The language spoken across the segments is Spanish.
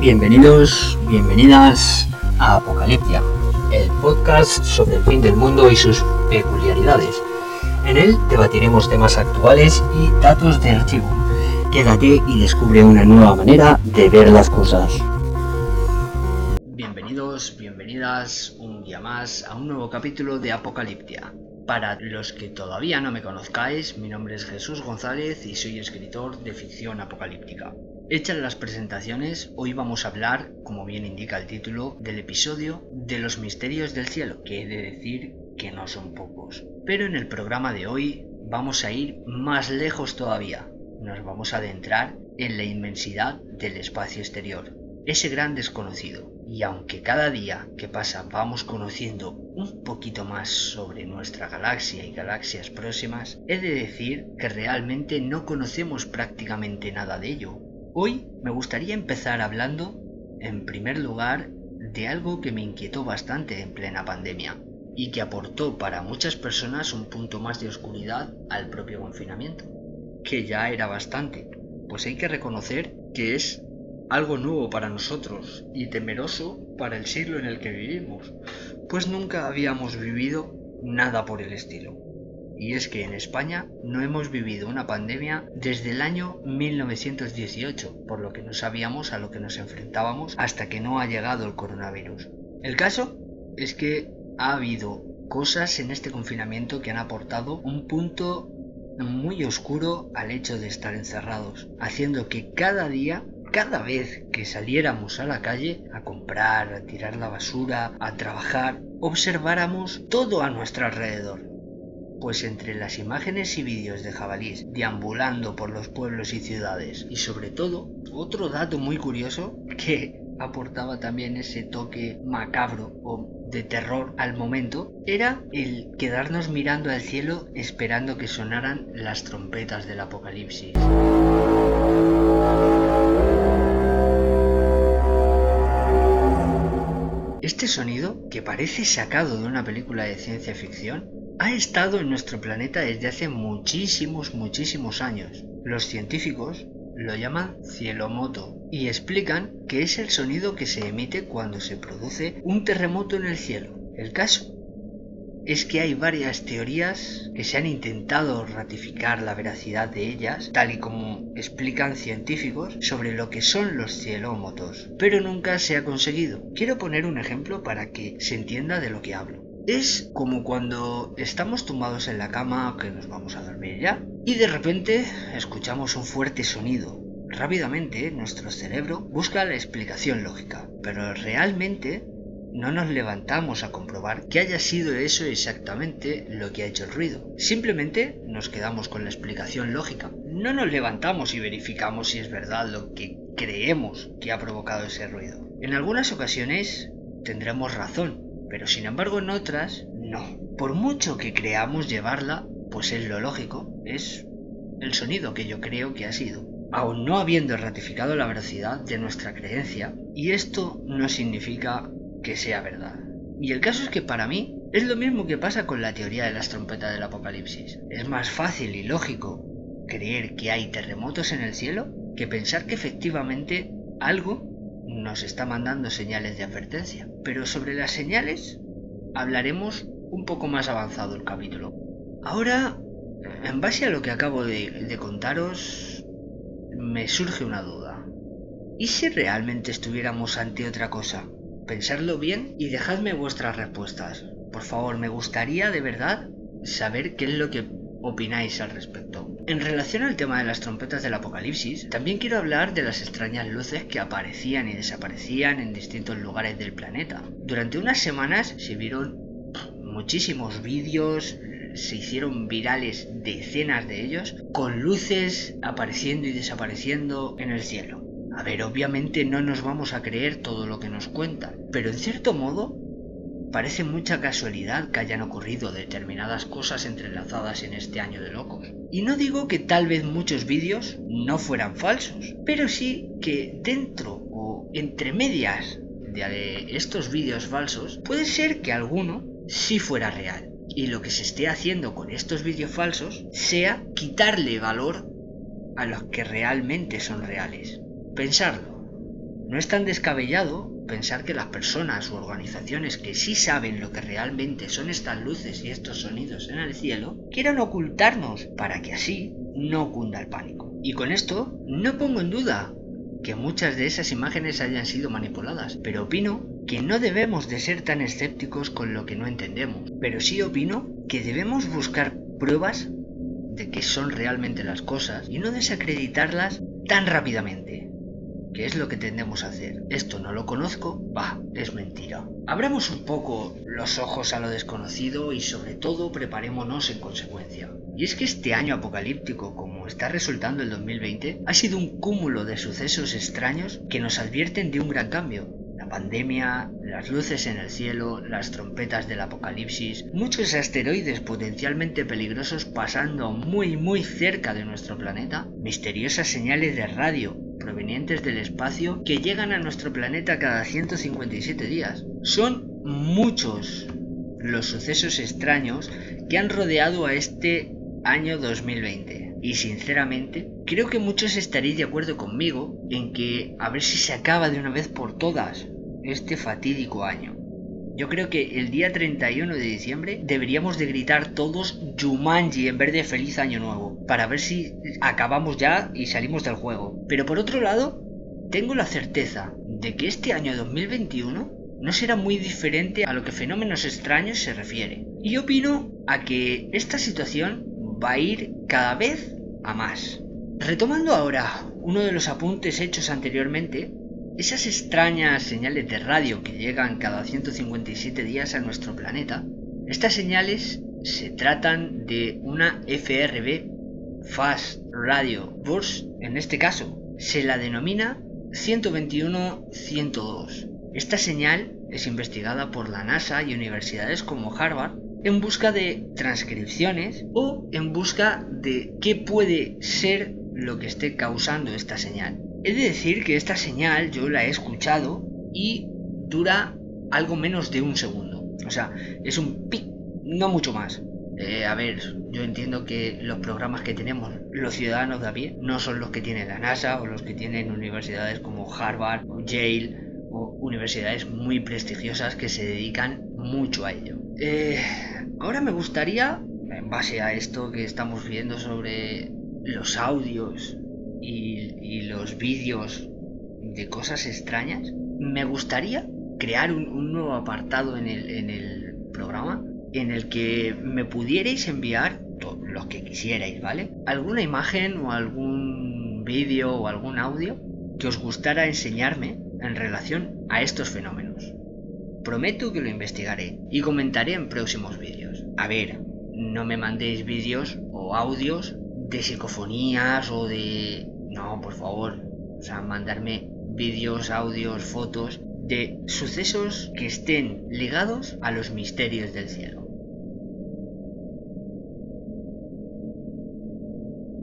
Bienvenidos, bienvenidas a Apocaliptia, el podcast sobre el fin del mundo y sus peculiaridades. En él debatiremos temas actuales y datos de archivo. Quédate y descubre una nueva manera de ver las cosas. Bienvenidos, bienvenidas un día más a un nuevo capítulo de Apocaliptia. Para los que todavía no me conozcáis, mi nombre es Jesús González y soy escritor de ficción apocalíptica. Hechas las presentaciones, hoy vamos a hablar, como bien indica el título, del episodio de los misterios del cielo, que he de decir que no son pocos. Pero en el programa de hoy vamos a ir más lejos todavía. Nos vamos a adentrar en la inmensidad del espacio exterior, ese gran desconocido. Y aunque cada día que pasa vamos conociendo un poquito más sobre nuestra galaxia y galaxias próximas, he de decir que realmente no conocemos prácticamente nada de ello, Hoy me gustaría empezar hablando, en primer lugar, de algo que me inquietó bastante en plena pandemia y que aportó para muchas personas un punto más de oscuridad al propio confinamiento, que ya era bastante, pues hay que reconocer que es algo nuevo para nosotros y temeroso para el siglo en el que vivimos, pues nunca habíamos vivido nada por el estilo y es que en España no hemos vivido una pandemia desde el año 1918, por lo que no sabíamos a lo que nos enfrentábamos hasta que no ha llegado el coronavirus. El caso es que ha habido cosas en este confinamiento que han aportado un punto muy oscuro al hecho de estar encerrados, haciendo que cada día cada vez que saliéramos a la calle a comprar, a tirar la basura, a trabajar, observáramos todo a nuestro alrededor pues entre las imágenes y vídeos de jabalís deambulando por los pueblos y ciudades, y sobre todo, otro dato muy curioso que aportaba también ese toque macabro o de terror al momento, era el quedarnos mirando al cielo esperando que sonaran las trompetas del apocalipsis. Este sonido, que parece sacado de una película de ciencia ficción, ha estado en nuestro planeta desde hace muchísimos, muchísimos años. Los científicos lo llaman cielomoto y explican que es el sonido que se emite cuando se produce un terremoto en el cielo. El caso es que hay varias teorías que se han intentado ratificar la veracidad de ellas, tal y como explican científicos sobre lo que son los cielómotos, pero nunca se ha conseguido. Quiero poner un ejemplo para que se entienda de lo que hablo. Es como cuando estamos tumbados en la cama que nos vamos a dormir ya y de repente escuchamos un fuerte sonido. Rápidamente nuestro cerebro busca la explicación lógica, pero realmente no nos levantamos a comprobar que haya sido eso exactamente lo que ha hecho el ruido. Simplemente nos quedamos con la explicación lógica. No nos levantamos y verificamos si es verdad lo que creemos que ha provocado ese ruido. En algunas ocasiones tendremos razón, pero sin embargo en otras no. Por mucho que creamos llevarla, pues es lo lógico, es el sonido que yo creo que ha sido. Aún no habiendo ratificado la veracidad de nuestra creencia, y esto no significa que sea verdad. Y el caso es que para mí es lo mismo que pasa con la teoría de las trompetas del apocalipsis. Es más fácil y lógico creer que hay terremotos en el cielo que pensar que efectivamente algo nos está mandando señales de advertencia. Pero sobre las señales hablaremos un poco más avanzado el capítulo. Ahora, en base a lo que acabo de, contaros, me surge una duda. ¿Y si realmente estuviéramos ante otra cosa? Pensadlo bien y dejadme vuestras respuestas. Por favor, me gustaría de verdad saber qué es lo que opináis al respecto. En relación al tema de las trompetas del apocalipsis, también quiero hablar de las extrañas luces que aparecían y desaparecían en distintos lugares del planeta. Durante unas semanas se vieron muchísimos vídeos, se hicieron virales decenas de ellos, con luces apareciendo y desapareciendo en el cielo. A ver, obviamente no nos vamos a creer todo lo que nos cuentan, pero en cierto modo Parece mucha casualidad que hayan ocurrido determinadas cosas entrelazadas en este año de locos. Y no digo que tal vez muchos vídeos no fueran falsos, pero sí que dentro o entre medias de estos vídeos falsos puede ser que alguno sí fuera real. Y lo que se esté haciendo con estos vídeos falsos sea quitarle valor a los que realmente son reales. Pensarlo. no es tan descabellado pensar que las personas u organizaciones que sí saben lo que realmente son estas luces y estos sonidos en el cielo quieran ocultarnos para que así no cunda el pánico. Y con esto no pongo en duda que muchas de esas imágenes hayan sido manipuladas, pero opino que no debemos de ser tan escépticos con lo que no entendemos, pero sí opino que debemos buscar pruebas de que son realmente las cosas y no desacreditarlas tan rápidamente. ¿Qué es lo que tendemos a hacer? Esto no lo conozco, va, es mentira. Abramos un poco los ojos a lo desconocido y sobre todo preparémonos en consecuencia. Y es que este año apocalíptico, como está resultando el 2020, ha sido un cúmulo de sucesos extraños que nos advierten de un gran cambio. La pandemia, las luces en el cielo, las trompetas del apocalipsis, muchos asteroides potencialmente peligrosos pasando muy muy cerca de nuestro planeta, misteriosas señales de radio provenientes del espacio que llegan a nuestro planeta cada 157 días. Son muchos los sucesos extraños que han rodeado a este año 2020. Y sinceramente, creo que muchos estaréis de acuerdo conmigo en que a ver si se acaba de una vez por todas este fatídico año. Yo creo que el día 31 de diciembre deberíamos de gritar todos Jumanji en vez de Feliz Año Nuevo, para ver si acabamos ya y salimos del juego. Pero por otro lado, tengo la certeza de que este año 2021 no será muy diferente a lo que fenómenos extraños se refiere. Y opino a que esta situación va a ir cada vez a más. Retomando ahora uno de los apuntes hechos anteriormente, esas extrañas señales de radio que llegan cada 157 días a nuestro planeta, estas señales se tratan de una FRB, Fast Radio Burst, en este caso, se la denomina 121-102. Esta señal es investigada por la NASA y universidades como Harvard en busca de transcripciones o en busca de qué puede ser lo que esté causando esta señal. He de decir que esta señal yo la he escuchado y dura algo menos de un segundo. O sea, es un pic, no mucho más. Eh, a ver, yo entiendo que los programas que tenemos los ciudadanos de a pie no son los que tiene la NASA o los que tienen universidades como Harvard o Yale o universidades muy prestigiosas que se dedican mucho a ello. Eh, ahora me gustaría, en base a esto que estamos viendo sobre los audios y, los vídeos de cosas extrañas, me gustaría crear un, nuevo apartado en el, en el programa en el que me pudierais enviar los que quisierais, ¿vale? Alguna imagen o algún vídeo o algún audio que os gustara enseñarme en relación a estos fenómenos. Prometo que lo investigaré y comentaré en próximos vídeos. A ver, no me mandéis vídeos o audios de psicofonías o de... No, por favor. O sea, mandarme vídeos, audios, fotos de sucesos que estén ligados a los misterios del cielo.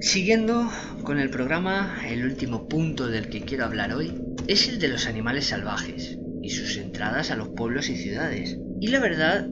Siguiendo con el programa, el último punto del que quiero hablar hoy es el de los animales salvajes y sus entradas a los pueblos y ciudades. Y la verdad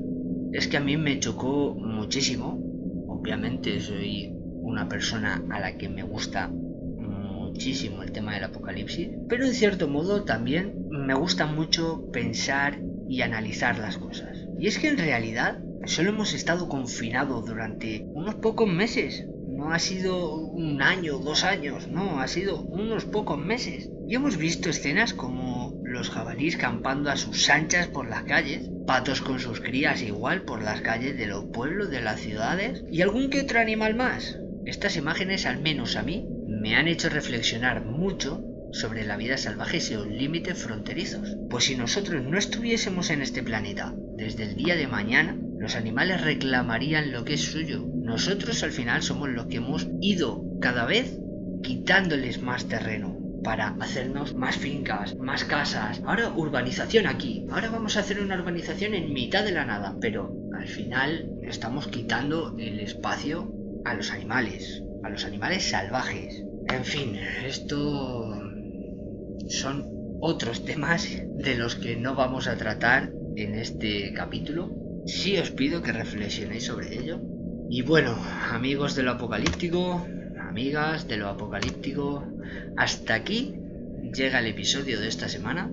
es que a mí me chocó muchísimo. Obviamente soy una persona a la que me gusta muchísimo el tema del apocalipsis, pero de cierto modo también me gusta mucho pensar y analizar las cosas. Y es que en realidad solo hemos estado confinados durante unos pocos meses. No ha sido un año, dos años, no, ha sido unos pocos meses. Y hemos visto escenas como los jabalíes campando a sus anchas por las calles, patos con sus crías igual por las calles de los pueblos, de las ciudades, y algún que otro animal más. Estas imágenes, al menos a mí, me han hecho reflexionar mucho sobre la vida salvaje y sus límites fronterizos. Pues si nosotros no estuviésemos en este planeta desde el día de mañana, los animales reclamarían lo que es suyo. Nosotros al final somos los que hemos ido cada vez quitándoles más terreno, para hacernos más fincas, más casas. Ahora urbanización aquí. Ahora vamos a hacer una urbanización en mitad de la nada. Pero al final estamos quitando el espacio a los animales, a los animales salvajes. En fin, esto son otros temas de los que no vamos a tratar en este capítulo. Sí os pido que reflexionéis sobre ello. Y bueno, amigos de lo apocalíptico, amigas de lo apocalíptico, hasta aquí llega el episodio de esta semana.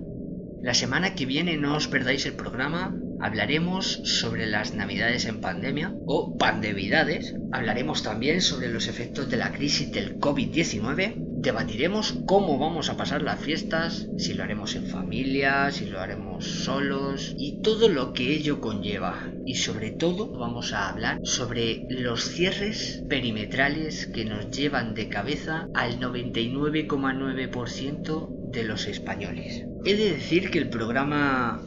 La semana que viene no os perdáis el programa hablaremos sobre las navidades en pandemia o pandevidades, hablaremos también sobre los efectos de la crisis del COVID-19, debatiremos cómo vamos a pasar las fiestas, si lo haremos en familia, si lo haremos solos y todo lo que ello conlleva. Y sobre todo vamos a hablar sobre los cierres perimetrales que nos llevan de cabeza al 99,9% de los españoles. He de decir que el programa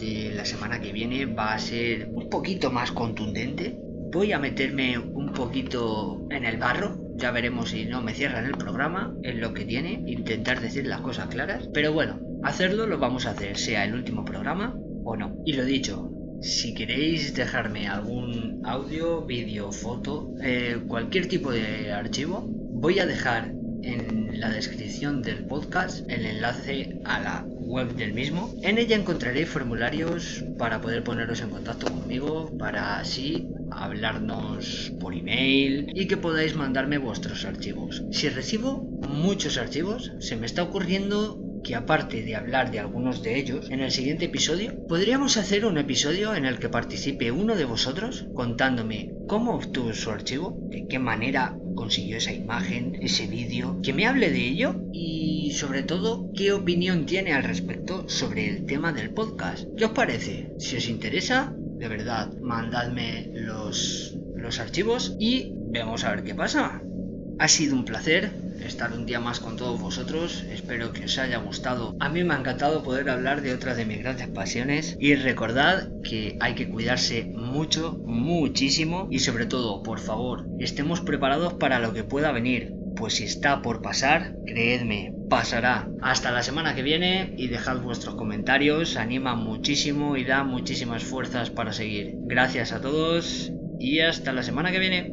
la semana que viene va a ser un poquito más contundente. Voy a meterme un poquito en el barro. Ya veremos si no me cierran el programa. en lo que tiene. Intentar decir las cosas claras. Pero bueno, hacerlo lo vamos a hacer, sea el último programa o no. Y lo dicho, si queréis dejarme algún audio, vídeo, foto, eh, cualquier tipo de archivo, voy a dejar en la descripción del podcast el enlace a la web del mismo. En ella encontraré formularios para poder poneros en contacto conmigo, para así hablarnos por email y que podáis mandarme vuestros archivos. Si recibo muchos archivos, se me está ocurriendo que aparte de hablar de algunos de ellos, en el siguiente episodio podríamos hacer un episodio en el que participe uno de vosotros contándome cómo obtuvo su archivo, de qué manera consiguió esa imagen, ese vídeo, que me hable de ello y sobre todo qué opinión tiene al respecto sobre el tema del podcast. ¿Qué os parece? Si os interesa, de verdad, mandadme los, los archivos y vamos a ver qué pasa. Ha sido un placer estar un día más con todos vosotros. Espero que os haya gustado. A mí me ha encantado poder hablar de otras de mis grandes pasiones. Y recordad que hay que cuidarse mucho, muchísimo. Y sobre todo, por favor, estemos preparados para lo que pueda venir. Pues si está por pasar, creedme, pasará. Hasta la semana que viene y dejad vuestros comentarios, anima muchísimo y da muchísimas fuerzas para seguir. Gracias a todos y hasta la semana que viene.